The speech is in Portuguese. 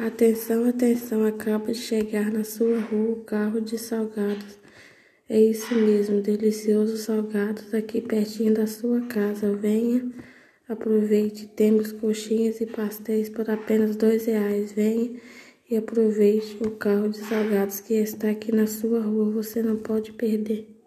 Atenção, atenção, acaba de chegar na sua rua o carro de salgados. É isso mesmo, deliciosos salgados aqui pertinho da sua casa. Venha, aproveite, temos coxinhas e pastéis por apenas dois reais. Venha e aproveite o carro de salgados que está aqui na sua rua, você não pode perder.